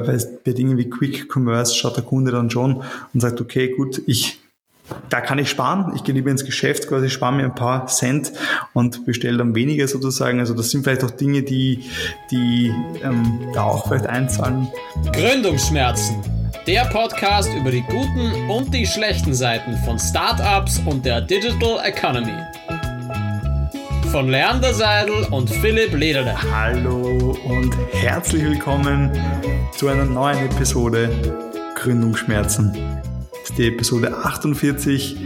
bei, bei Dingen wie Quick Commerce schaut der Kunde dann schon und sagt, okay, gut, ich da kann ich sparen. Ich gehe lieber ins Geschäft, quasi spare mir ein paar Cent und bestelle dann weniger sozusagen. Also das sind vielleicht auch Dinge, die, die ähm, da auch vielleicht einzahlen. Gründungsschmerzen. Der Podcast über die guten und die schlechten Seiten von Startups und der Digital Economy. Von Leander Seidel und Philipp Lederle. Hallo und herzlich willkommen zu einer neuen Episode Gründungsschmerzen ist die Episode 48.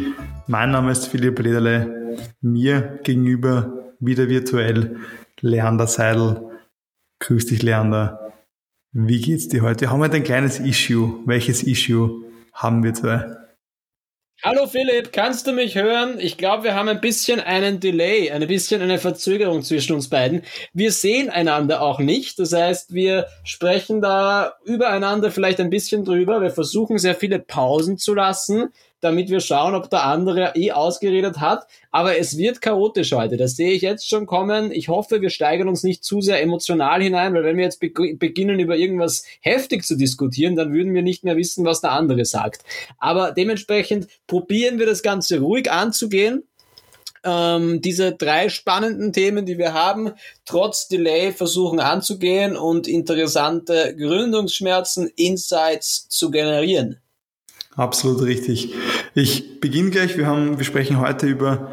Mein Name ist Philipp Lederle. Mir gegenüber wieder virtuell Leander Seidel. Grüß dich, Leander. Wie geht's dir heute? Wir haben heute ein kleines Issue. Welches Issue haben wir zwei? Hallo Philipp, kannst du mich hören? Ich glaube, wir haben ein bisschen einen Delay, ein bisschen eine Verzögerung zwischen uns beiden. Wir sehen einander auch nicht. Das heißt, wir sprechen da übereinander vielleicht ein bisschen drüber. Wir versuchen sehr viele Pausen zu lassen damit wir schauen, ob der andere eh ausgeredet hat. Aber es wird chaotisch heute. Das sehe ich jetzt schon kommen. Ich hoffe, wir steigern uns nicht zu sehr emotional hinein, weil wenn wir jetzt be beginnen, über irgendwas heftig zu diskutieren, dann würden wir nicht mehr wissen, was der andere sagt. Aber dementsprechend probieren wir das Ganze ruhig anzugehen ähm, diese drei spannenden Themen, die wir haben, trotz Delay versuchen anzugehen und interessante Gründungsschmerzen, Insights zu generieren. Absolut richtig. Ich beginne gleich. Wir haben, wir sprechen heute über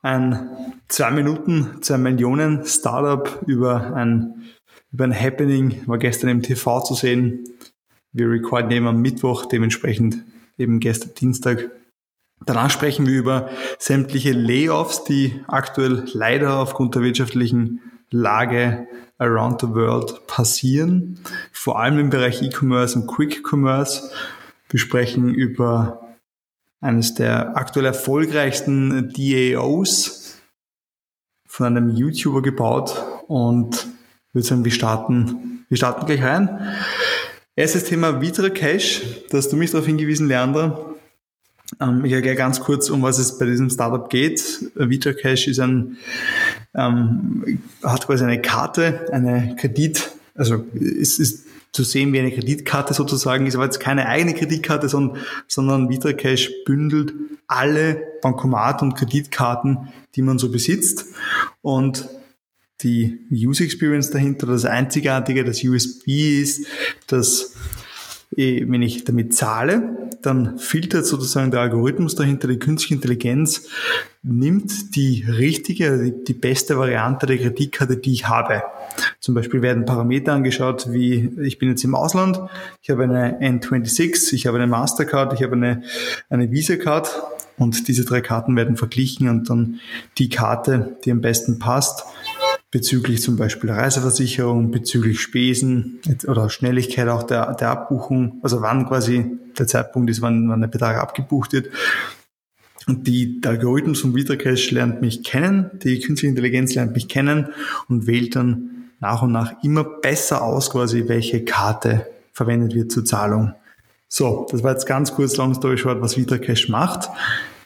ein zwei Minuten, zwei Millionen Startup, über ein, über ein Happening, war gestern im TV zu sehen. Wir recorden eben am Mittwoch, dementsprechend eben gestern Dienstag. Danach sprechen wir über sämtliche Layoffs, die aktuell leider aufgrund der wirtschaftlichen Lage around the world passieren, vor allem im Bereich E-Commerce und Quick Commerce. Wir sprechen über eines der aktuell erfolgreichsten DAOs von einem YouTuber gebaut und würde sagen, wir starten, wir starten gleich rein. Erstes Thema Vitra Cash, da hast du mich darauf hingewiesen, Leander. Ähm, ich erkläre ganz kurz, um was es bei diesem Startup geht. Vitra Cash ist ein, ähm, hat quasi eine Karte, eine Kredit, also es ist zu sehen wie eine Kreditkarte sozusagen, ist aber jetzt keine eigene Kreditkarte, sondern, sondern VitraCash bündelt alle Bankomat- und Kreditkarten, die man so besitzt. Und die User Experience dahinter, das Einzigartige, das USB ist, dass eh, wenn ich damit zahle, dann filtert sozusagen der Algorithmus dahinter, die künstliche Intelligenz, nimmt die richtige, die beste Variante der Kreditkarte, die ich habe. Zum Beispiel werden Parameter angeschaut, wie ich bin jetzt im Ausland, ich habe eine N26, ich habe eine Mastercard, ich habe eine, eine Visa-Card und diese drei Karten werden verglichen und dann die Karte, die am besten passt, bezüglich zum Beispiel Reiseversicherung, bezüglich Spesen oder Schnelligkeit auch der, der Abbuchung, also wann quasi der Zeitpunkt ist, wann, wann der Betrag abgebucht wird. Und die, Algorithmus von VitaCash lernt mich kennen, die künstliche Intelligenz lernt mich kennen und wählt dann nach und nach immer besser aus, quasi welche Karte verwendet wird zur Zahlung. So, das war jetzt ganz kurz, long story short, was VitaCash macht.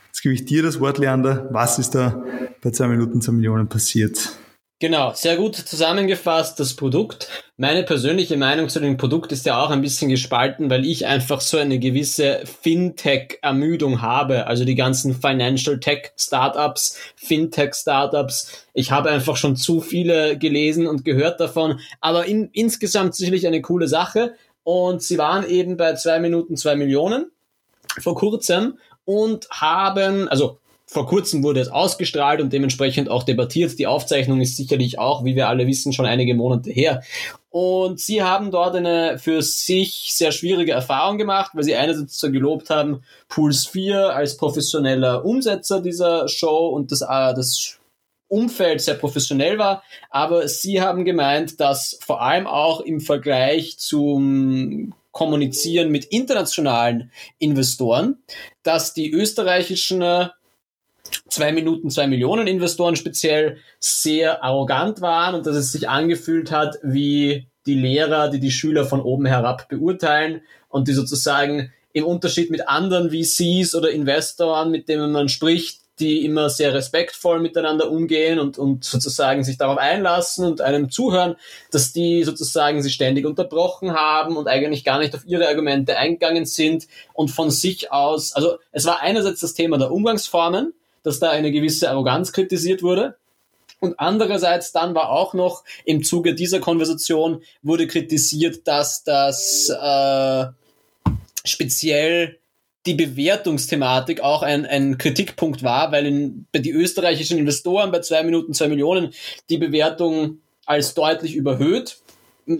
Jetzt gebe ich dir das Wort, Leander. Was ist da bei zwei Minuten zwei Millionen passiert? Genau, sehr gut zusammengefasst, das Produkt. Meine persönliche Meinung zu dem Produkt ist ja auch ein bisschen gespalten, weil ich einfach so eine gewisse Fintech-Ermüdung habe. Also die ganzen Financial Tech Startups, Fintech Startups. Ich habe einfach schon zu viele gelesen und gehört davon. Aber in, insgesamt sicherlich eine coole Sache. Und sie waren eben bei zwei Minuten zwei Millionen vor kurzem und haben, also vor kurzem wurde es ausgestrahlt und dementsprechend auch debattiert. Die Aufzeichnung ist sicherlich auch, wie wir alle wissen, schon einige Monate her. Und sie haben dort eine für sich sehr schwierige Erfahrung gemacht, weil sie einerseits so gelobt haben, Puls 4 als professioneller Umsetzer dieser Show und das, äh, das Umfeld sehr professionell war, aber sie haben gemeint, dass vor allem auch im Vergleich zum Kommunizieren mit internationalen Investoren, dass die österreichischen zwei Minuten, zwei Millionen Investoren speziell sehr arrogant waren und dass es sich angefühlt hat wie die Lehrer, die die Schüler von oben herab beurteilen und die sozusagen im Unterschied mit anderen VCs oder Investoren, mit denen man spricht, die immer sehr respektvoll miteinander umgehen und, und sozusagen sich darauf einlassen und einem zuhören, dass die sozusagen sie ständig unterbrochen haben und eigentlich gar nicht auf ihre Argumente eingegangen sind und von sich aus, also es war einerseits das Thema der Umgangsformen, dass da eine gewisse Arroganz kritisiert wurde. Und andererseits dann war auch noch im Zuge dieser Konversation wurde kritisiert, dass das äh, speziell die Bewertungsthematik auch ein, ein Kritikpunkt war, weil in, bei die österreichischen Investoren bei zwei Minuten zwei Millionen die Bewertung als deutlich überhöht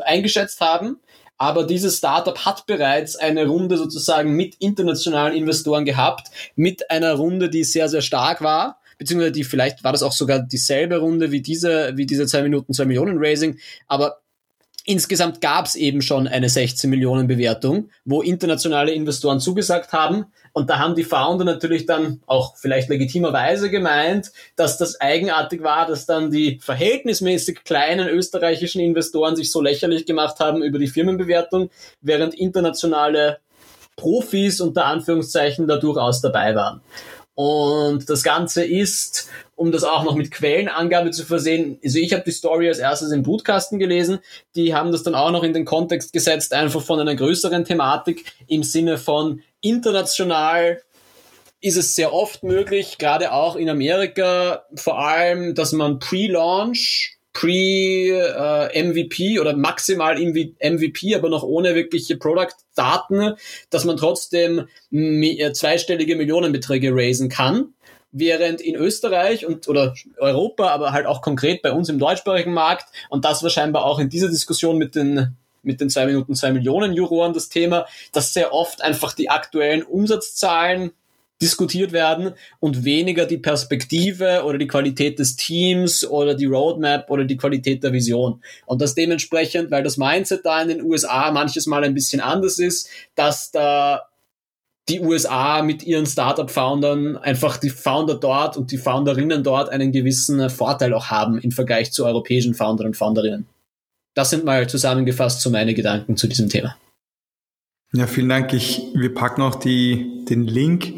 eingeschätzt haben. Aber dieses Startup hat bereits eine Runde sozusagen mit internationalen Investoren gehabt, mit einer Runde, die sehr, sehr stark war beziehungsweise die vielleicht war das auch sogar dieselbe Runde wie diese, wie diese zwei Minuten zwei Millionen Raising, aber Insgesamt gab es eben schon eine 16 Millionen Bewertung, wo internationale Investoren zugesagt haben. Und da haben die Founder natürlich dann auch vielleicht legitimerweise gemeint, dass das eigenartig war, dass dann die verhältnismäßig kleinen österreichischen Investoren sich so lächerlich gemacht haben über die Firmenbewertung, während internationale Profis unter Anführungszeichen da durchaus dabei waren. Und das Ganze ist, um das auch noch mit Quellenangabe zu versehen, also ich habe die Story als erstes im Bootcasten gelesen, die haben das dann auch noch in den Kontext gesetzt, einfach von einer größeren Thematik im Sinne von international ist es sehr oft möglich, gerade auch in Amerika, vor allem, dass man Pre-Launch Pre-MVP äh, oder maximal MVP, aber noch ohne wirkliche Product-Daten, dass man trotzdem äh, zweistellige Millionenbeträge raisen kann. Während in Österreich und oder Europa, aber halt auch konkret bei uns im deutschsprachigen Markt, und das war scheinbar auch in dieser Diskussion mit den mit den zwei Minuten zwei Millionen Juroren das Thema, dass sehr oft einfach die aktuellen Umsatzzahlen diskutiert werden und weniger die Perspektive oder die Qualität des Teams oder die Roadmap oder die Qualität der Vision. Und das dementsprechend, weil das Mindset da in den USA manches Mal ein bisschen anders ist, dass da die USA mit ihren Startup-Foundern einfach die Founder dort und die Founderinnen dort einen gewissen Vorteil auch haben im Vergleich zu europäischen Foundern und Founderinnen. Das sind mal zusammengefasst so meine Gedanken zu diesem Thema. Ja, vielen Dank. Ich, wir packen auch die, den Link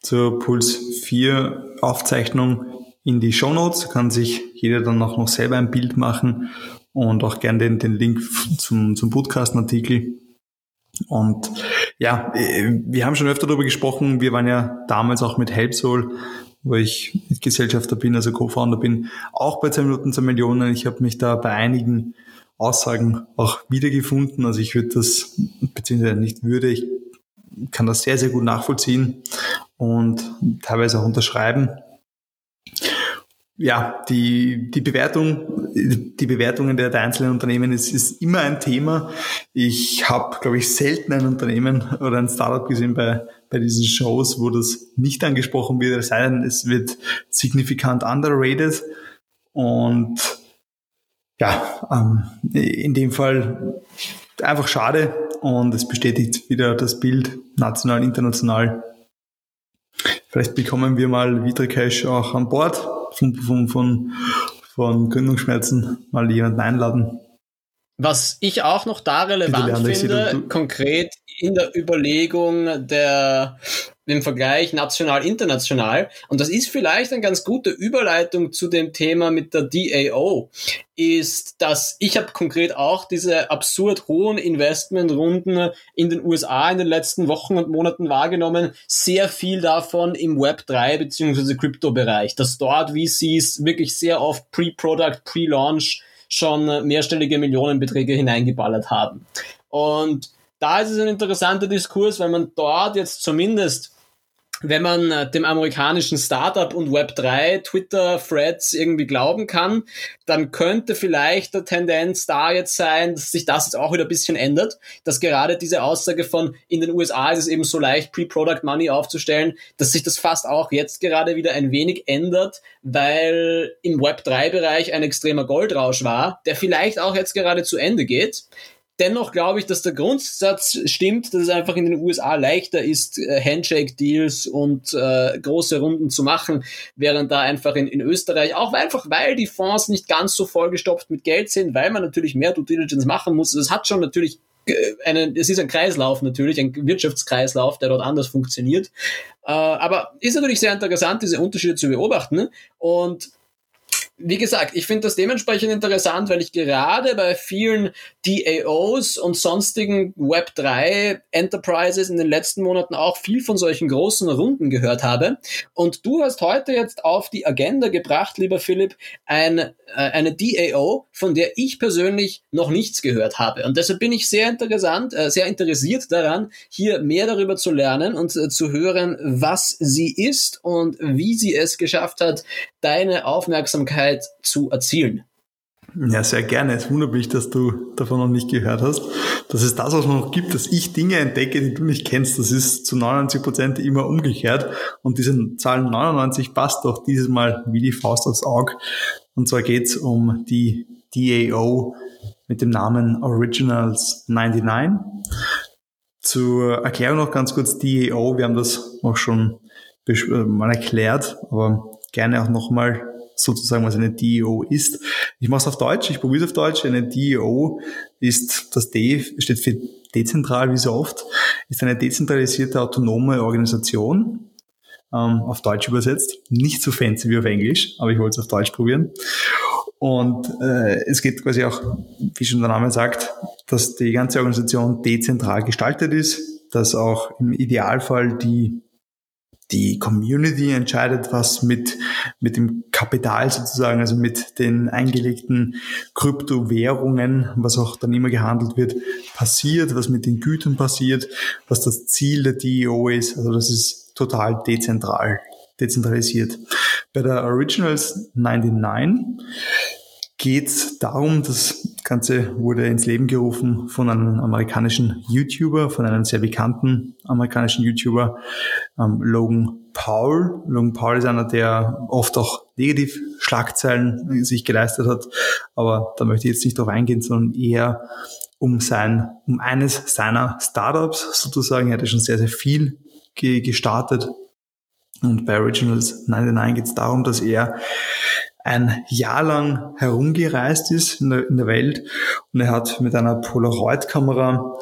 zur Puls 4 Aufzeichnung in die Show Notes. Kann sich jeder dann auch noch selber ein Bild machen und auch gerne den, den Link zum, zum Podcasten-Artikel. Und ja, wir haben schon öfter darüber gesprochen. Wir waren ja damals auch mit Helpsoul, wo ich Gesellschafter bin, also Co-Founder bin, auch bei 10 Minuten zur Millionen. Ich habe mich da bei einigen Aussagen auch wiedergefunden. Also ich würde das, beziehungsweise nicht würde, ich kann das sehr, sehr gut nachvollziehen und teilweise auch unterschreiben. Ja, die, die Bewertung, die Bewertungen der, einzelnen Unternehmen ist, ist immer ein Thema. Ich habe, glaube ich, selten ein Unternehmen oder ein Startup gesehen bei, bei diesen Shows, wo das nicht angesprochen wird, es sei denn, es wird signifikant underrated. Und ja, ähm, in dem Fall einfach schade und es bestätigt wieder das Bild national, international. Vielleicht bekommen wir mal Vitricash auch an Bord von, von, von, von Gründungsschmerzen mal jemanden einladen. Was ich auch noch da relevant finde, konkret in der Überlegung der im Vergleich national-international. Und das ist vielleicht eine ganz gute Überleitung zu dem Thema mit der DAO, ist, dass ich habe konkret auch diese absurd hohen Investmentrunden in den USA in den letzten Wochen und Monaten wahrgenommen. Sehr viel davon im Web 3 bzw. Krypto-Bereich, dass dort VCs wirklich sehr oft Pre-Product, Pre-Launch schon mehrstellige Millionenbeträge hineingeballert haben. Und da ist es ein interessanter Diskurs, weil man dort jetzt zumindest wenn man äh, dem amerikanischen Startup und Web3 Twitter Threads irgendwie glauben kann, dann könnte vielleicht der Tendenz da jetzt sein, dass sich das jetzt auch wieder ein bisschen ändert, dass gerade diese Aussage von in den USA ist es eben so leicht Pre-Product Money aufzustellen, dass sich das fast auch jetzt gerade wieder ein wenig ändert, weil im Web3 Bereich ein extremer Goldrausch war, der vielleicht auch jetzt gerade zu Ende geht. Dennoch glaube ich, dass der Grundsatz stimmt, dass es einfach in den USA leichter ist, äh, Handshake-Deals und äh, große Runden zu machen, während da einfach in, in Österreich, auch einfach weil die Fonds nicht ganz so vollgestopft mit Geld sind, weil man natürlich mehr Due Diligence machen muss. Das hat schon natürlich eine, es ist ein Kreislauf natürlich, ein Wirtschaftskreislauf, der dort anders funktioniert. Äh, aber ist natürlich sehr interessant, diese Unterschiede zu beobachten. Und wie gesagt, ich finde das dementsprechend interessant, weil ich gerade bei vielen DAOs und sonstigen Web3 Enterprises in den letzten Monaten auch viel von solchen großen Runden gehört habe. Und du hast heute jetzt auf die Agenda gebracht, lieber Philipp, ein, äh, eine DAO, von der ich persönlich noch nichts gehört habe. Und deshalb bin ich sehr interessant, äh, sehr interessiert daran, hier mehr darüber zu lernen und äh, zu hören, was sie ist und wie sie es geschafft hat, deine Aufmerksamkeit zu erzielen. Ja, sehr gerne. Es wundert mich, dass du davon noch nicht gehört hast. Das ist das, was man noch gibt, dass ich Dinge entdecke, die du nicht kennst. Das ist zu 99 Prozent immer umgekehrt. Und diese Zahl 99 passt doch dieses Mal wie die Faust aufs Auge. Und zwar geht's um die DAO mit dem Namen Originals 99. Zur Erklärung noch ganz kurz DAO. Wir haben das auch schon äh, mal erklärt, aber gerne auch nochmal sozusagen, was eine DEO ist. Ich mache es auf Deutsch, ich probiere es auf Deutsch. Eine DEO ist, das D steht für dezentral, wie so oft, ist eine dezentralisierte autonome Organisation, ähm, auf Deutsch übersetzt. Nicht so fancy wie auf Englisch, aber ich wollte es auf Deutsch probieren. Und äh, es geht quasi auch, wie schon der Name sagt, dass die ganze Organisation dezentral gestaltet ist, dass auch im Idealfall die die Community entscheidet, was mit, mit dem Kapital sozusagen, also mit den eingelegten Kryptowährungen, was auch dann immer gehandelt wird, passiert, was mit den Gütern passiert, was das Ziel der DEO ist. Also das ist total dezentral, dezentralisiert. Bei der Originals 99 geht es darum, das Ganze wurde ins Leben gerufen von einem amerikanischen YouTuber, von einem sehr bekannten amerikanischen YouTuber, ähm, Logan Paul. Logan Paul ist einer, der oft auch negativ Schlagzeilen sich geleistet hat, aber da möchte ich jetzt nicht darauf eingehen, sondern eher um sein, um eines seiner Startups sozusagen. Er hat schon sehr, sehr viel ge gestartet. Und bei Originals 99 geht es darum, dass er ein Jahr lang herumgereist ist in der, Welt und er hat mit einer Polaroid-Kamera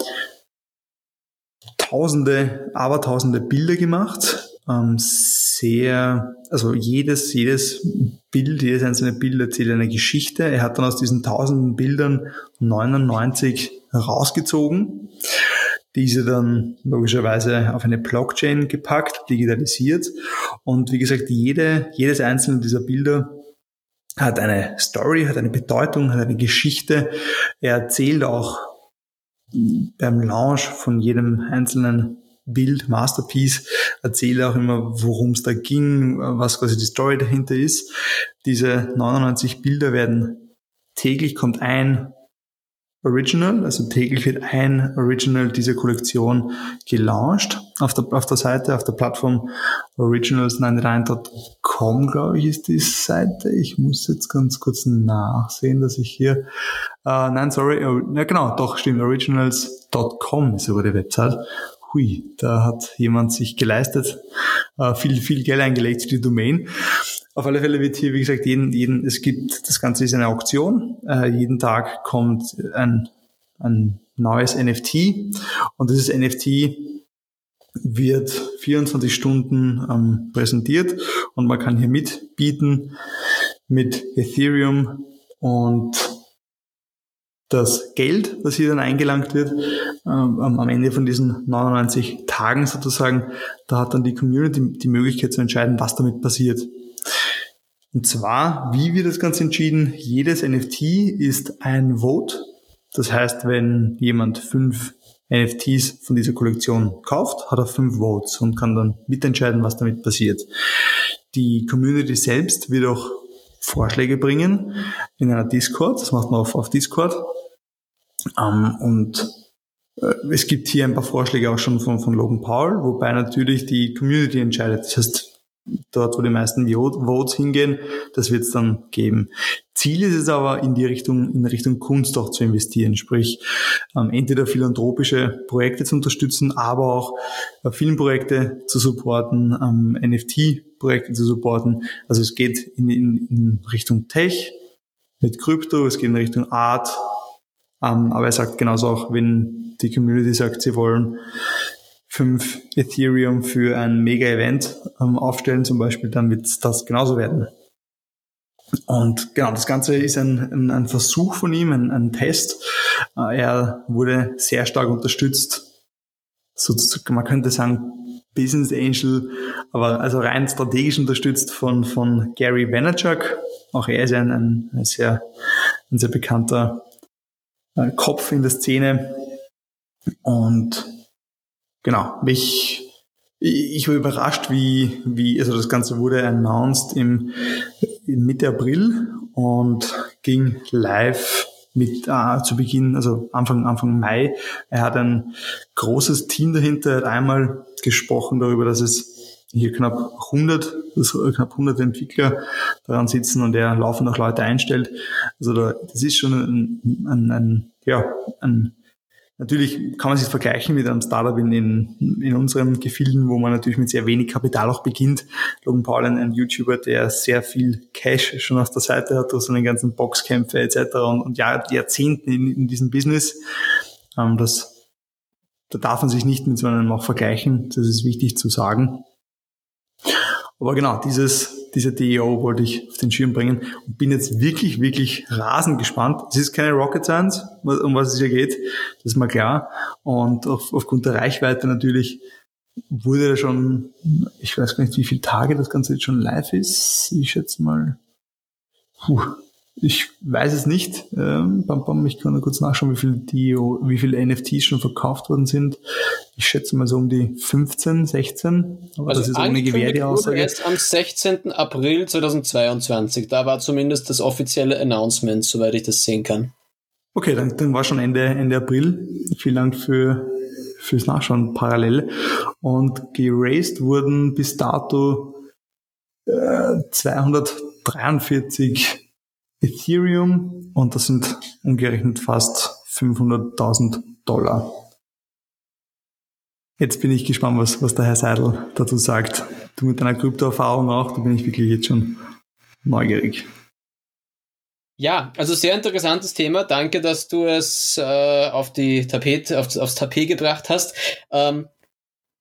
tausende, abertausende Bilder gemacht. Ähm, sehr, also jedes, jedes Bild, jedes einzelne Bild erzählt eine Geschichte. Er hat dann aus diesen tausenden Bildern 99 rausgezogen, diese dann logischerweise auf eine Blockchain gepackt, digitalisiert. Und wie gesagt, jede, jedes einzelne dieser Bilder hat eine Story, hat eine Bedeutung, hat eine Geschichte. Er erzählt auch beim Launch von jedem einzelnen Bild, Masterpiece, erzähle auch immer, worum es da ging, was quasi die Story dahinter ist. Diese 99 Bilder werden täglich kommt ein Original, also täglich wird ein Original dieser Kollektion gelauncht auf der, auf der Seite, auf der Plattform originals99.com, glaube ich, ist die Seite. Ich muss jetzt ganz kurz nachsehen, dass ich hier, äh, nein, sorry, ja genau, doch, stimmt, originals.com ist aber die Website. Hui, da hat jemand sich geleistet, äh, viel, viel Geld eingelegt für die Domain. Auf alle Fälle wird hier, wie gesagt, jeden, jeden, es gibt, das Ganze ist eine Auktion. Äh, jeden Tag kommt ein, ein neues NFT und dieses NFT wird 24 Stunden ähm, präsentiert und man kann hier mitbieten mit Ethereum und das Geld, das hier dann eingelangt wird, am Ende von diesen 99 Tagen sozusagen, da hat dann die Community die Möglichkeit zu entscheiden, was damit passiert. Und zwar, wie wird das Ganze entschieden? Jedes NFT ist ein Vote. Das heißt, wenn jemand fünf NFTs von dieser Kollektion kauft, hat er fünf Votes und kann dann mitentscheiden, was damit passiert. Die Community selbst wird auch Vorschläge bringen in einer Discord. Das macht man auf, auf Discord. Ähm, und es gibt hier ein paar Vorschläge auch schon von, von Logan Paul, wobei natürlich die Community entscheidet. Das heißt, dort, wo die meisten Votes hingehen, das wird es dann geben. Ziel ist es aber, in die Richtung, in Richtung Kunst auch zu investieren, sprich ähm, entweder philanthropische Projekte zu unterstützen, aber auch äh, Filmprojekte zu supporten, ähm, NFT-Projekte zu supporten. Also es geht in, in, in Richtung Tech mit Krypto, es geht in Richtung Art, Ähm, aber er sagt genauso auch, wenn die Community sagt, sie wollen fünf Ethereum für ein Mega-Event ähm, aufstellen zum Beispiel, dann wird das genauso werden. Und genau, das Ganze ist ein, ein, ein Versuch von ihm, ein, ein Test. Äh, er wurde sehr stark unterstützt, sozusagen, man könnte sagen, Business Angel, aber also rein strategisch unterstützt von, von Gary Vaynerchuk. Auch er ist ein, ein, ein sehr, ein sehr bekannter äh, Kopf in der Szene. Und genau, mich, ich war überrascht, wie, wie, also das Ganze wurde announced im, Mitte April und ging live mit äh, zu Beginn, also Anfang, Anfang Mai. Er hat ein großes Team dahinter, er hat einmal gesprochen darüber, dass es hier knapp 100, also knapp 100 Entwickler daran sitzen und er laufend auch Leute einstellt. Also da, das ist schon ein, ein, ein ja, ein Natürlich kann man sich vergleichen mit einem Startup in, in, in unseren Gefilden, wo man natürlich mit sehr wenig Kapital auch beginnt. Logan Paul, ein, ein YouTuber, der sehr viel Cash schon auf der Seite hat durch seine ganzen Boxkämpfe etc. und, und Jahr, Jahrzehnten in, in diesem Business. Ähm, das, da darf man sich nicht mit so einem auch vergleichen. Das ist wichtig zu sagen. Aber genau, dieses dieser DEO wollte ich auf den Schirm bringen und bin jetzt wirklich, wirklich rasend gespannt. Es ist keine Rocket Science, um was es hier geht, das ist mal klar. Und auf, aufgrund der Reichweite natürlich wurde schon, ich weiß gar nicht, wie viele Tage das Ganze jetzt schon live ist. Ich schätze mal, puh, ich weiß es nicht. Ähm, bam, bam, ich kann nur kurz nachschauen, wie viele, die, wie viele NFTs schon verkauft worden sind. Ich schätze mal so um die 15, 16. Aber also das ist ohne Gewähr die Aussage. Erst am 16. April 2022. Da war zumindest das offizielle Announcement, soweit ich das sehen kann. Okay, dann, dann war schon Ende, Ende April. Vielen Dank für, fürs Nachschauen parallel. Und geraced wurden bis dato äh, 243 Ethereum und das sind umgerechnet fast 500.000 Dollar. Jetzt bin ich gespannt, was, was der Herr Seidel dazu sagt. Du mit deiner Kryptoerfahrung auch, da bin ich wirklich jetzt schon neugierig. Ja, also sehr interessantes Thema. Danke, dass du es äh, auf die Tapete, auf, aufs Tapet gebracht hast. Ähm,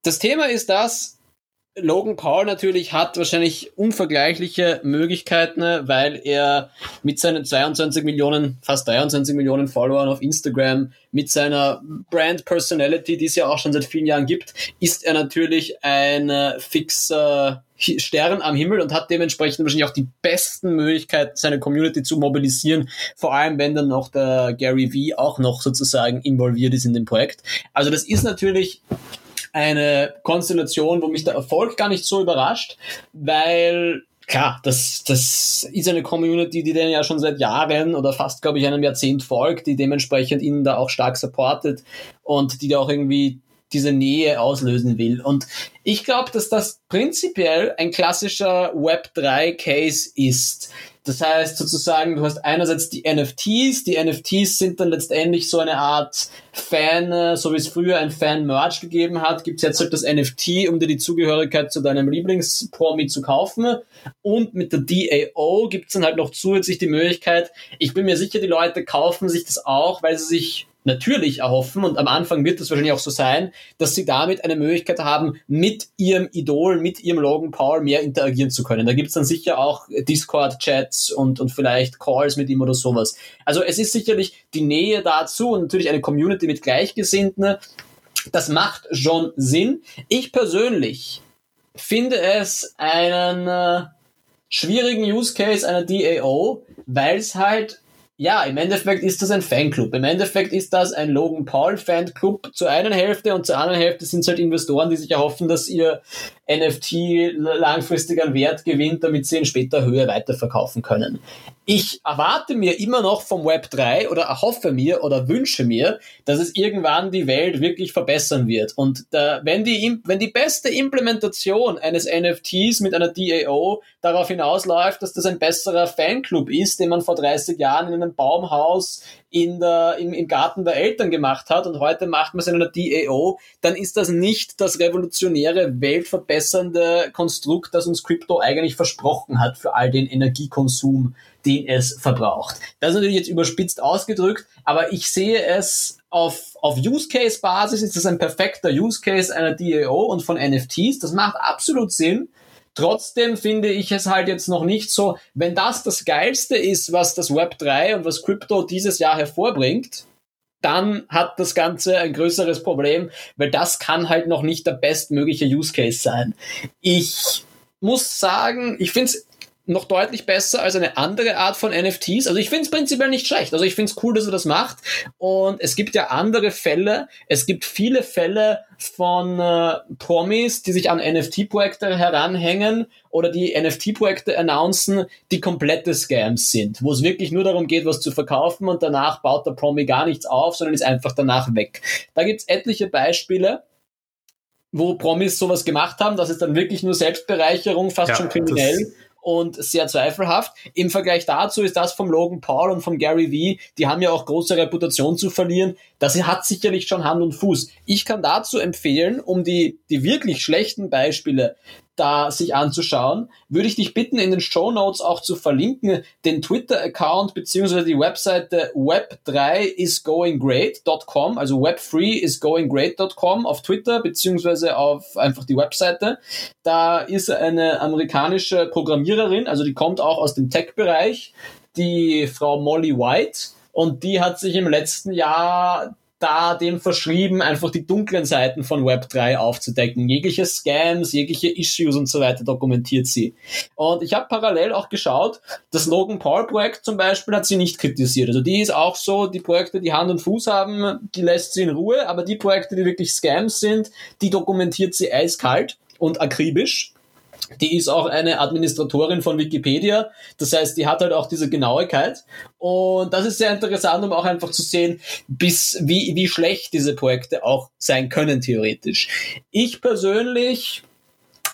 das Thema ist das, Logan Paul natürlich hat wahrscheinlich unvergleichliche Möglichkeiten, weil er mit seinen 22 Millionen, fast 23 Millionen Followern auf Instagram, mit seiner Brand Personality, die es ja auch schon seit vielen Jahren gibt, ist er natürlich ein äh, fixer Stern am Himmel und hat dementsprechend wahrscheinlich auch die besten Möglichkeiten, seine Community zu mobilisieren, vor allem wenn dann noch der Gary Vee auch noch sozusagen involviert ist in dem Projekt. Also das ist natürlich eine Konstellation, wo mich der Erfolg gar nicht so überrascht, weil klar, das, das ist eine Community, die den ja schon seit Jahren oder fast, glaube ich, einem Jahrzehnt folgt, die dementsprechend ihn da auch stark supportet und die da auch irgendwie diese Nähe auslösen will. Und ich glaube, dass das prinzipiell ein klassischer Web3-Case ist. Das heißt sozusagen, du hast einerseits die NFTs. Die NFTs sind dann letztendlich so eine Art Fan, äh, so wie es früher ein Fan-Merch gegeben hat, gibt es jetzt halt das NFT, um dir die Zugehörigkeit zu deinem Lieblingspromi zu kaufen. Und mit der DAO gibt es dann halt noch zusätzlich die Möglichkeit, ich bin mir sicher, die Leute kaufen sich das auch, weil sie sich natürlich erhoffen, und am Anfang wird das wahrscheinlich auch so sein, dass sie damit eine Möglichkeit haben, mit ihrem Idol, mit ihrem Logan Paul mehr interagieren zu können. Da gibt's dann sicher auch Discord-Chats und, und vielleicht Calls mit ihm oder sowas. Also es ist sicherlich die Nähe dazu und natürlich eine Community mit Gleichgesinnten. Das macht schon Sinn. Ich persönlich finde es einen äh, schwierigen Use Case einer DAO, weil es halt ja, im Endeffekt ist das ein Fanclub. Im Endeffekt ist das ein Logan Paul Fanclub zur einen Hälfte und zur anderen Hälfte sind es halt Investoren, die sich erhoffen, dass ihr NFT langfristig an Wert gewinnt, damit sie in später Höhe weiterverkaufen können. Ich erwarte mir immer noch vom Web 3 oder erhoffe mir oder wünsche mir, dass es irgendwann die Welt wirklich verbessern wird. Und da, wenn, die, wenn die beste Implementation eines NFTs mit einer DAO darauf hinausläuft, dass das ein besserer Fanclub ist, den man vor 30 Jahren in einem Baumhaus in der, im, im Garten der Eltern gemacht hat und heute macht man es in einer DAO, dann ist das nicht das revolutionäre, weltverbessernde Konstrukt, das uns Crypto eigentlich versprochen hat für all den Energiekonsum, den es verbraucht. Das ist natürlich jetzt überspitzt ausgedrückt, aber ich sehe es auf, auf Use-Case-Basis ist das ein perfekter Use-Case einer DAO und von NFTs. Das macht absolut Sinn. Trotzdem finde ich es halt jetzt noch nicht so, wenn das das Geilste ist, was das Web 3 und was Crypto dieses Jahr hervorbringt, dann hat das Ganze ein größeres Problem, weil das kann halt noch nicht der bestmögliche Use Case sein. Ich muss sagen, ich finde es noch deutlich besser als eine andere Art von NFTs. Also ich finde es prinzipiell nicht schlecht. Also ich finde es cool, dass er das macht. Und es gibt ja andere Fälle. Es gibt viele Fälle von äh, Promis, die sich an NFT-Projekte heranhängen oder die NFT-Projekte announcen, die komplette Scams sind, wo es wirklich nur darum geht, was zu verkaufen und danach baut der Promi gar nichts auf, sondern ist einfach danach weg. Da gibt's etliche Beispiele wo Promis sowas gemacht haben, das ist dann wirklich nur Selbstbereicherung, fast ja, schon kriminell und sehr zweifelhaft. Im Vergleich dazu ist das vom Logan Paul und vom Gary Vee, die haben ja auch große Reputation zu verlieren. Das hat sicherlich schon Hand und Fuß. Ich kann dazu empfehlen, um die, die wirklich schlechten Beispiele da sich anzuschauen, würde ich dich bitten, in den Show Notes auch zu verlinken, den Twitter-Account beziehungsweise die Webseite web3isgoinggreat.com, also web3isgoinggreat.com auf Twitter beziehungsweise auf einfach die Webseite. Da ist eine amerikanische Programmiererin, also die kommt auch aus dem Tech-Bereich, die Frau Molly White. Und die hat sich im letzten Jahr da dem verschrieben, einfach die dunklen Seiten von Web3 aufzudecken. Jegliche Scams, jegliche Issues und so weiter dokumentiert sie. Und ich habe parallel auch geschaut, das Logan Paul Projekt zum Beispiel hat sie nicht kritisiert. Also die ist auch so, die Projekte, die Hand und Fuß haben, die lässt sie in Ruhe, aber die Projekte, die wirklich Scams sind, die dokumentiert sie eiskalt und akribisch. Die ist auch eine Administratorin von Wikipedia. Das heißt, die hat halt auch diese Genauigkeit. Und das ist sehr interessant, um auch einfach zu sehen, bis, wie, wie schlecht diese Projekte auch sein können, theoretisch. Ich persönlich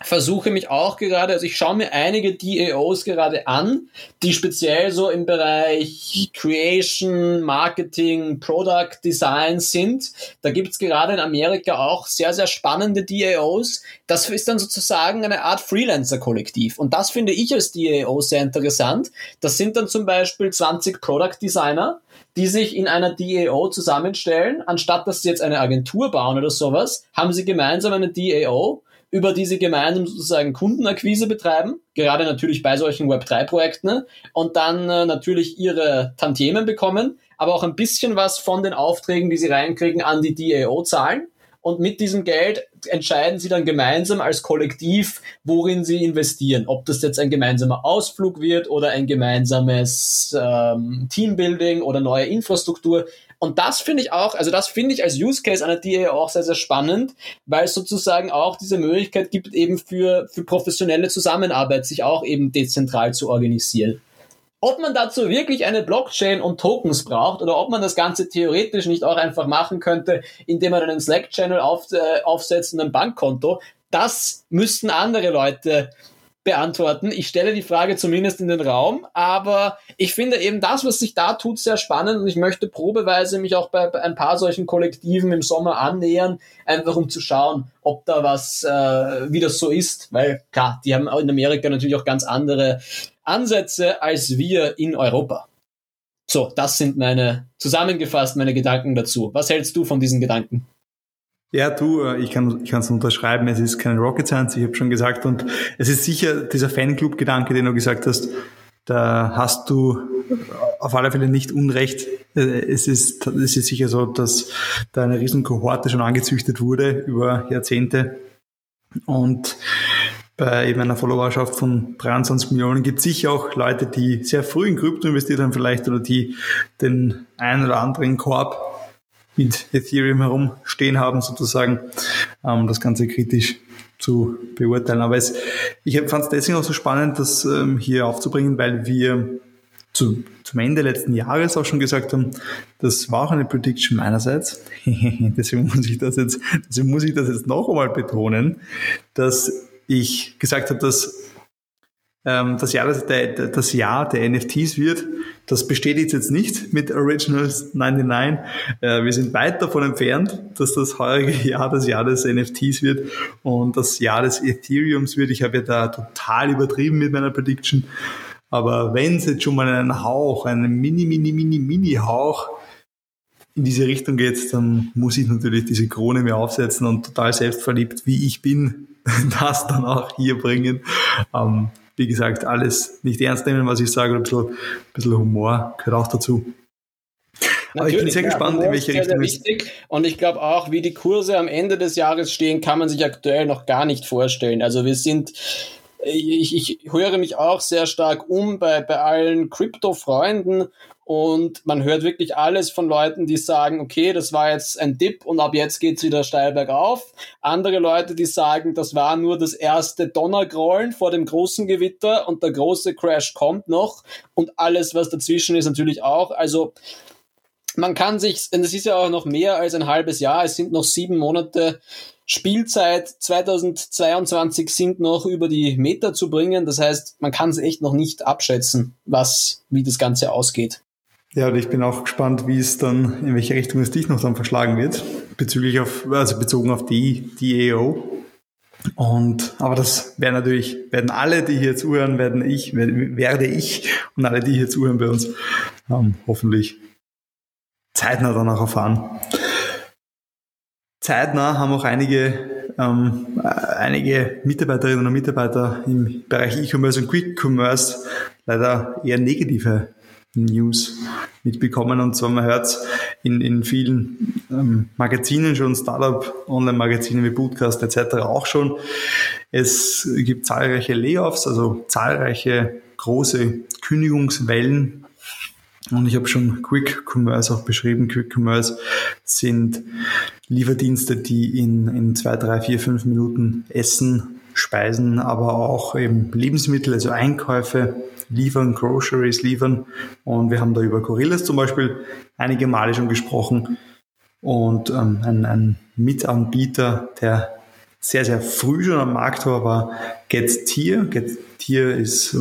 versuche mich auch gerade, also ich schaue mir einige DAOs gerade an, die speziell so im Bereich Creation, Marketing, Product Design sind. Da gibt's gerade in Amerika auch sehr, sehr spannende DAOs. Das ist dann sozusagen eine Art Freelancer-Kollektiv. Und das finde ich als DAO sehr interessant. Das sind dann zum Beispiel 20 Product Designer, die sich in einer DAO zusammenstellen. Anstatt dass sie jetzt eine Agentur bauen oder sowas, haben sie gemeinsam eine DAO über die sie gemeinsam sozusagen Kundenakquise betreiben, gerade natürlich bei solchen Web3-Projekten und dann äh, natürlich ihre Tantiemen bekommen, aber auch ein bisschen was von den Aufträgen, die sie reinkriegen, an die DAO zahlen. Und mit diesem Geld entscheiden sie dann gemeinsam als Kollektiv, worin sie investieren. Ob das jetzt ein gemeinsamer Ausflug wird oder ein gemeinsames ähm, Teambuilding oder neue Infrastruktur. Und das finde ich auch, also das finde ich als Use Case einer DA auch sehr, sehr spannend, weil es sozusagen auch diese Möglichkeit gibt, eben für, für professionelle Zusammenarbeit sich auch eben dezentral zu organisieren. Ob man dazu wirklich eine Blockchain und Tokens braucht oder ob man das Ganze theoretisch nicht auch einfach machen könnte, indem man einen Slack-Channel auf, äh, aufsetzt und ein Bankkonto, das müssten andere Leute beantworten. Ich stelle die Frage zumindest in den Raum, aber ich finde eben das, was sich da tut, sehr spannend und ich möchte probeweise mich auch bei, ein paar solchen Kollektiven im Sommer annähern, einfach um zu schauen, ob da was, äh, wie das so ist, weil klar, die haben in Amerika natürlich auch ganz andere Ansätze als wir in Europa. So, das sind meine, zusammengefasst meine Gedanken dazu. Was hältst du von diesen Gedanken? Ja, du, äh, ich kann ich es unterschreiben, es ist kein Rocket Science, ich habe schon gesagt. Und es ist sicher dieser Fanclub-Gedanke, den du gesagt hast, da hast du auf alle Fälle nicht Unrecht. Äh, es ist, es ist sicher so, dass da eine riesen Kohorte schon angezüchtet wurde über Jahrzehnte. Und bei eben einer Followerschaft von 23 Millionen gibt es sicher auch Leute, die sehr früh in Krypto investiert haben vielleicht oder die den einen oder anderen Korb mit Ethereum herumstehen haben, sozusagen, ähm, das Ganze kritisch zu beurteilen. Aber es, ich fand es deswegen auch so spannend, das ähm, hier aufzubringen, weil wir zu, zum Ende letzten Jahres auch schon gesagt haben, das war auch eine Prediction meinerseits. deswegen muss ich das jetzt, deswegen muss ich das jetzt noch einmal betonen, dass ich gesagt habe, dass ähm, das, Jahr, das, das Jahr der NFTs wird. Das bestätigt jetzt nicht mit Originals 99. Äh, wir sind weit davon entfernt, dass das heurige Jahr das Jahr des NFTs wird und das Jahr des Ethereums wird. Ich habe ja da total übertrieben mit meiner Prediction. Aber wenn es jetzt schon mal einen Hauch, einen mini, mini, mini, mini Hauch in diese Richtung geht, dann muss ich natürlich diese Krone mir aufsetzen und total selbstverliebt, wie ich bin, das dann auch hier bringen. Ähm, wie gesagt, alles nicht ernst nehmen, was ich sage, ein bisschen, ein bisschen Humor gehört auch dazu. Aber ich bin sehr ja, gespannt, in welche Richtung es wichtig. Und ich glaube auch, wie die Kurse am Ende des Jahres stehen, kann man sich aktuell noch gar nicht vorstellen. Also wir sind ich, ich höre mich auch sehr stark um bei, bei allen Krypto-Freunden und man hört wirklich alles von Leuten, die sagen, okay, das war jetzt ein Dip und ab jetzt geht's wieder steil bergauf. Andere Leute, die sagen, das war nur das erste Donnergrollen vor dem großen Gewitter und der große Crash kommt noch und alles, was dazwischen ist, natürlich auch. Also man kann sich, es ist ja auch noch mehr als ein halbes Jahr, es sind noch sieben Monate Spielzeit 2022 sind noch über die Meter zu bringen. Das heißt, man kann es echt noch nicht abschätzen, was, wie das Ganze ausgeht. Ja, und ich bin auch gespannt, wie es dann, in welche Richtung es dich noch dann verschlagen wird, bezüglich auf, also bezogen auf die, die EO. Und, aber das werden natürlich, werden alle, die hier zuhören, werden ich, werde ich und alle, die hier zuhören bei uns, ähm, hoffentlich zeitnah danach erfahren. Zeitnah haben auch einige, ähm, einige Mitarbeiterinnen und Mitarbeiter im Bereich E-Commerce und Quick Commerce leider eher negative News mitbekommen. Und zwar, man hört in, in vielen ähm, Magazinen schon, Startup, Online-Magazine wie Bootcast etc. auch schon. Es gibt zahlreiche Layoffs, also zahlreiche große Kündigungswellen und ich habe schon Quick Commerce auch beschrieben. Quick Commerce sind Lieferdienste, die in, in zwei, drei, vier, fünf Minuten Essen, Speisen, aber auch eben Lebensmittel, also Einkäufe liefern, Groceries liefern. Und wir haben da über Gorillas zum Beispiel einige Male schon gesprochen. Und ähm, ein, ein Mitanbieter, der sehr, sehr früh schon am Markt war, war Gettier. Gettier ist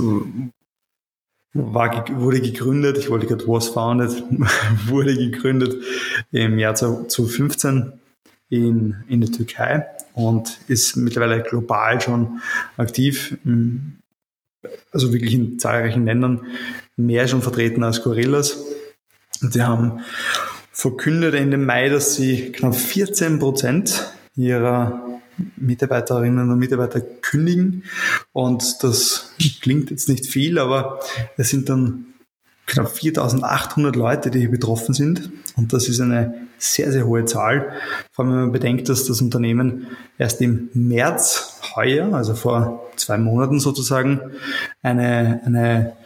war, wurde gegründet, ich wollte gerade was founded, wurde gegründet im Jahr 2015 in, in der Türkei und ist mittlerweile global schon aktiv, also wirklich in zahlreichen Ländern, mehr schon vertreten als Gorillas. Und sie haben verkündet Ende Mai, dass sie knapp 14 Prozent ihrer Mitarbeiterinnen und Mitarbeiter kündigen. Und das klingt jetzt nicht viel, aber es sind dann knapp 4800 Leute, die hier betroffen sind. Und das ist eine sehr, sehr hohe Zahl. Vor allem, wenn man bedenkt, dass das Unternehmen erst im März heuer, also vor zwei Monaten sozusagen, eine, eine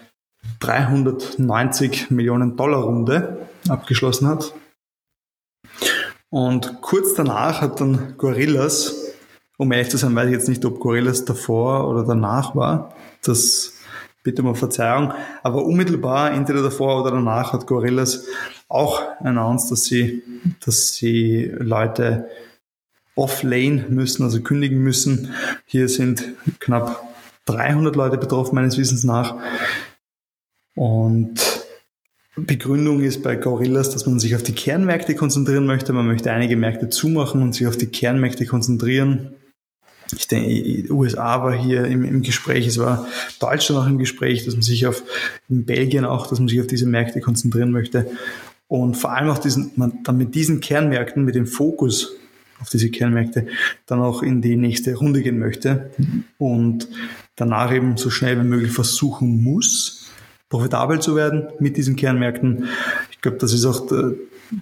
390 Millionen Dollar Runde abgeschlossen hat. Und kurz danach hat dann Gorillas um ehrlich zu sein, weiß ich jetzt nicht, ob Gorillas davor oder danach war. Das bitte um Verzeihung. Aber unmittelbar, entweder davor oder danach, hat Gorillas auch announced, dass sie, dass sie Leute off-lane müssen, also kündigen müssen. Hier sind knapp 300 Leute betroffen, meines Wissens nach. Und Begründung ist bei Gorillas, dass man sich auf die Kernmärkte konzentrieren möchte. Man möchte einige Märkte zumachen und sich auf die Kernmärkte konzentrieren ich denke, USA war hier im, im, Gespräch, es war Deutschland auch im Gespräch, dass man sich auf, in Belgien auch, dass man sich auf diese Märkte konzentrieren möchte. Und vor allem auch diesen, man dann mit diesen Kernmärkten, mit dem Fokus auf diese Kernmärkte, dann auch in die nächste Runde gehen möchte und danach eben so schnell wie möglich versuchen muss, profitabel zu werden mit diesen Kernmärkten. Ich glaube, das ist auch der,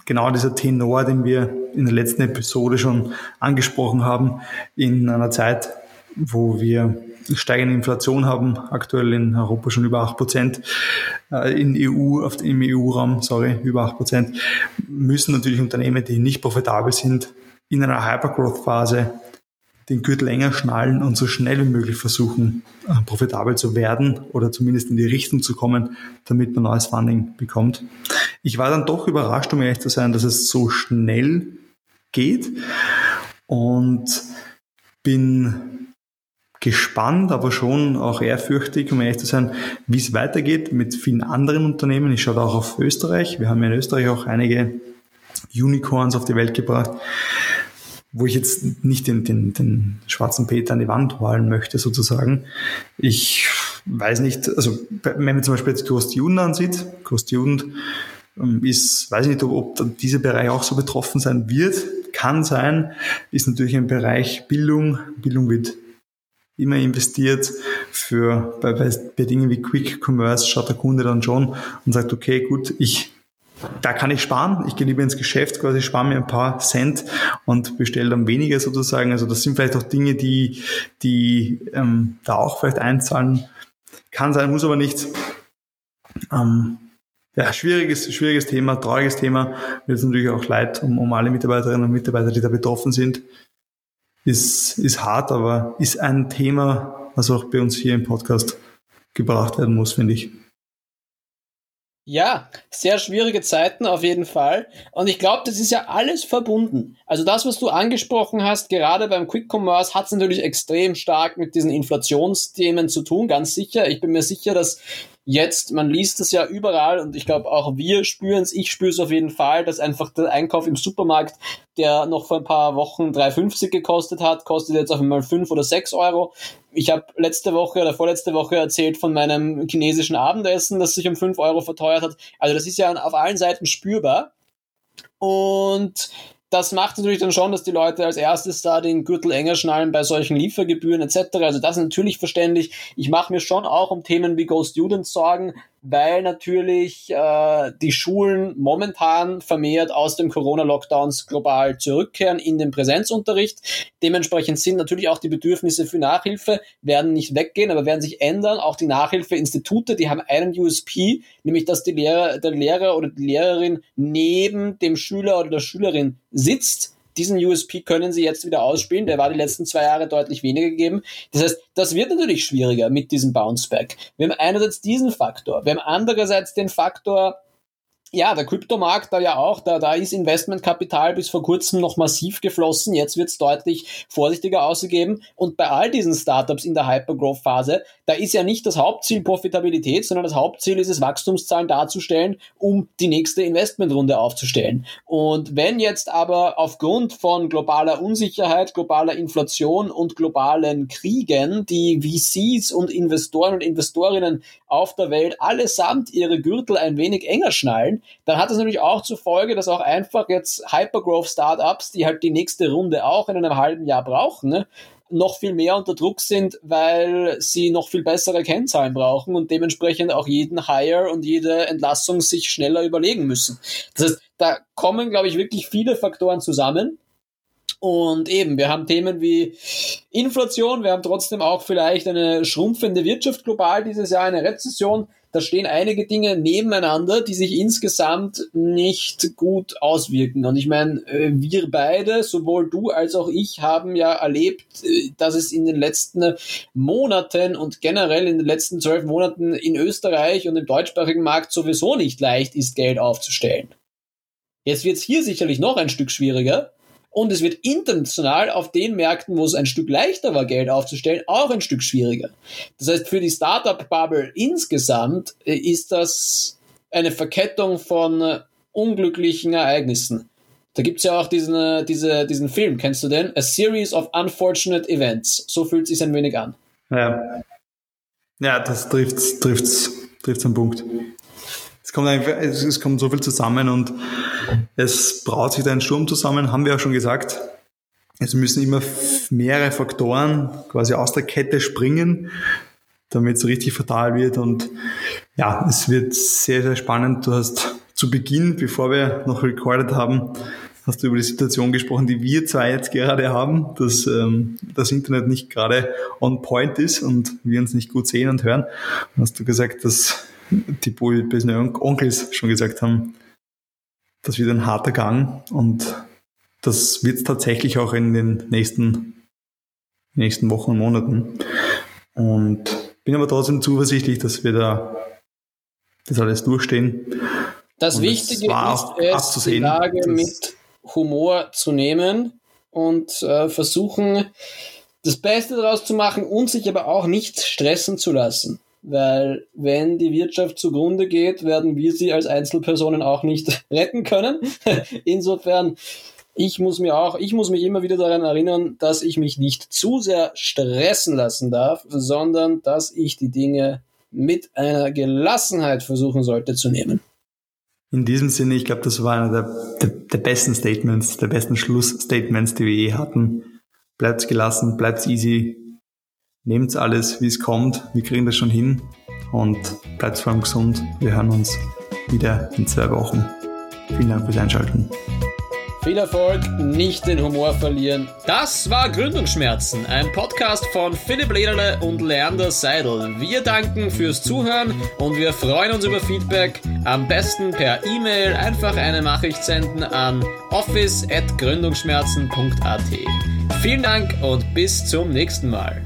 genau dieser Tenor, den wir in der letzten Episode schon angesprochen haben, in einer Zeit, wo wir steigende Inflation haben, aktuell in Europa schon über 8 Prozent, äh, in EU, dem EU-Raum, sorry, über 8 Prozent, müssen natürlich Unternehmen, die nicht profitabel sind, in einer Hypergrowth-Phase den Gürtel enger schnallen und so schnell wie möglich versuchen, äh, profitabel zu werden oder zumindest in die Richtung zu kommen, damit man neues Funding bekommt. Ich war dann doch überrascht, um ehrlich zu sein, dass es so schnell geht und bin gespannt, aber schon auch ehrfürchtig, um ehrlich zu sein, wie es weitergeht mit vielen anderen Unternehmen. Ich schaue auch auf Österreich. Wir haben in Österreich auch einige Unicorns auf die Welt gebracht, wo ich jetzt nicht den, den, den schwarzen Peter an die Wand malen möchte, sozusagen. Ich weiß nicht, also wenn man zum Beispiel jetzt Juden ansieht, ähm, ist, weiß nicht, ob, ob dieser Bereich auch so betroffen sein wird, kann sein, ist natürlich ein Bereich Bildung. Bildung wird immer investiert. Für, bei, bei, bei Dingen wie Quick Commerce schaut der Kunde dann schon und sagt, okay, gut, ich da kann ich sparen. Ich gehe lieber ins Geschäft, quasi spare mir ein paar Cent und bestelle dann weniger sozusagen. Also das sind vielleicht auch Dinge, die, die ähm, da auch vielleicht einzahlen. Kann sein, muss aber nicht. Ähm, ja, schwieriges, schwieriges Thema, trauriges Thema. Mir ist natürlich auch leid um, um alle Mitarbeiterinnen und Mitarbeiter, die da betroffen sind. Ist, ist hart, aber ist ein Thema, was auch bei uns hier im Podcast gebracht werden muss, finde ich. Ja, sehr schwierige Zeiten auf jeden Fall. Und ich glaube, das ist ja alles verbunden. Also das, was du angesprochen hast, gerade beim Quick Commerce, hat es natürlich extrem stark mit diesen Inflationsthemen zu tun, ganz sicher. Ich bin mir sicher, dass jetzt, man liest es ja überall und ich glaube auch wir spüren es, ich spüre es auf jeden Fall, dass einfach der Einkauf im Supermarkt, der noch vor ein paar Wochen 3,50 gekostet hat, kostet jetzt auf einmal 5 oder 6 Euro. Ich habe letzte Woche oder vorletzte Woche erzählt von meinem chinesischen Abendessen, das sich um 5 Euro verteuert hat. Also das ist ja auf allen Seiten spürbar. Und das macht natürlich dann schon, dass die Leute als erstes da den Gürtel enger schnallen bei solchen Liefergebühren etc. Also das ist natürlich verständlich. Ich mache mir schon auch um Themen wie Go Students Sorgen, weil natürlich äh, die Schulen momentan vermehrt aus dem Corona-Lockdowns global zurückkehren in den Präsenzunterricht. Dementsprechend sind natürlich auch die Bedürfnisse für Nachhilfe, werden nicht weggehen, aber werden sich ändern. Auch die Nachhilfeinstitute, die haben einen USP, nämlich dass die Lehrer, der Lehrer oder die Lehrerin neben dem Schüler oder der Schülerin sitzt diesen USP können sie jetzt wieder ausspielen. Der war die letzten zwei Jahre deutlich weniger gegeben. Das heißt, das wird natürlich schwieriger mit diesem Bounceback. Wir haben einerseits diesen Faktor. Wir haben andererseits den Faktor, ja, der Kryptomarkt da ja auch, da, da ist Investmentkapital bis vor kurzem noch massiv geflossen, jetzt wird es deutlich vorsichtiger ausgegeben und bei all diesen Startups in der Hypergrowth-Phase, da ist ja nicht das Hauptziel Profitabilität, sondern das Hauptziel ist es, Wachstumszahlen darzustellen, um die nächste Investmentrunde aufzustellen. Und wenn jetzt aber aufgrund von globaler Unsicherheit, globaler Inflation und globalen Kriegen die VCs und Investoren und Investorinnen auf der Welt allesamt ihre Gürtel ein wenig enger schnallen, dann hat das natürlich auch zur Folge, dass auch einfach jetzt Hypergrowth-Startups, die halt die nächste Runde auch in einem halben Jahr brauchen, ne, noch viel mehr unter Druck sind, weil sie noch viel bessere Kennzahlen brauchen und dementsprechend auch jeden Hire und jede Entlassung sich schneller überlegen müssen. Das heißt, da kommen, glaube ich, wirklich viele Faktoren zusammen. Und eben, wir haben Themen wie Inflation, wir haben trotzdem auch vielleicht eine schrumpfende Wirtschaft global dieses Jahr, eine Rezession da stehen einige Dinge nebeneinander, die sich insgesamt nicht gut auswirken. Und ich meine, äh, wir beide, sowohl du als auch ich, haben ja erlebt, äh, dass es in den letzten Monaten und generell in den letzten zwölf Monaten in Österreich und im deutschsprachigen Markt sowieso nicht leicht ist, Geld aufzustellen. Jetzt wird es hier sicherlich noch ein Stück schwieriger, und es wird international auf den Märkten, wo es ein Stück leichter war, Geld aufzustellen, auch ein Stück schwieriger. Das heißt, für die Startup-Bubble insgesamt äh, ist das eine Verkettung von äh, unglücklichen Ereignissen. Da gibt's ja auch diesen, äh, diese, diesen Film, kennst du den? A Series of Unfortunate Events. So fühlt es sich ein wenig an. Ja, ja das trifft trifft's, trifft's am Punkt kommt einfach, es kommt so viel zusammen und es braut sich da ein Sturm zusammen, haben wir auch schon gesagt. Es müssen immer mehrere Faktoren quasi aus der Kette springen, damit es richtig fatal wird. Und ja, es wird sehr, sehr spannend. Du hast zu Beginn, bevor wir noch recorded haben, hast du über die Situation gesprochen, die wir zwei jetzt gerade haben, dass ähm, das Internet nicht gerade on point ist und wir uns nicht gut sehen und hören. Und hast du gesagt, dass die bösen Onkels schon gesagt haben, das wird ein harter Gang und das wird es tatsächlich auch in den nächsten, nächsten Wochen und Monaten. Und bin aber trotzdem zuversichtlich, dass wir da das alles durchstehen. Das und Wichtige ist es, die Lage mit Humor zu nehmen und äh, versuchen, das Beste daraus zu machen und sich aber auch nicht stressen zu lassen weil wenn die Wirtschaft zugrunde geht, werden wir sie als Einzelpersonen auch nicht retten können. Insofern ich muss mir auch, ich muss mich immer wieder daran erinnern, dass ich mich nicht zu sehr stressen lassen darf, sondern dass ich die Dinge mit einer Gelassenheit versuchen sollte zu nehmen. In diesem Sinne, ich glaube, das war einer der, der, der, besten Statements, der besten Schlussstatements, die wir je hatten. Bleibt gelassen, bleibt easy, nehmt alles, wie es kommt. Wir kriegen das schon hin und bleibt vor allem gesund. Wir hören uns wieder in zwei Wochen. Vielen Dank fürs Einschalten. Viel Erfolg, nicht den Humor verlieren. Das war Gründungsschmerzen, ein Podcast von Philipp Lederle und Leander Seidel. Wir danken fürs Zuhören und wir freuen uns über Feedback. Am besten per E-Mail einfach eine Nachricht senden an office.gründungsschmerzen.at. Vielen Dank und bis zum nächsten Mal.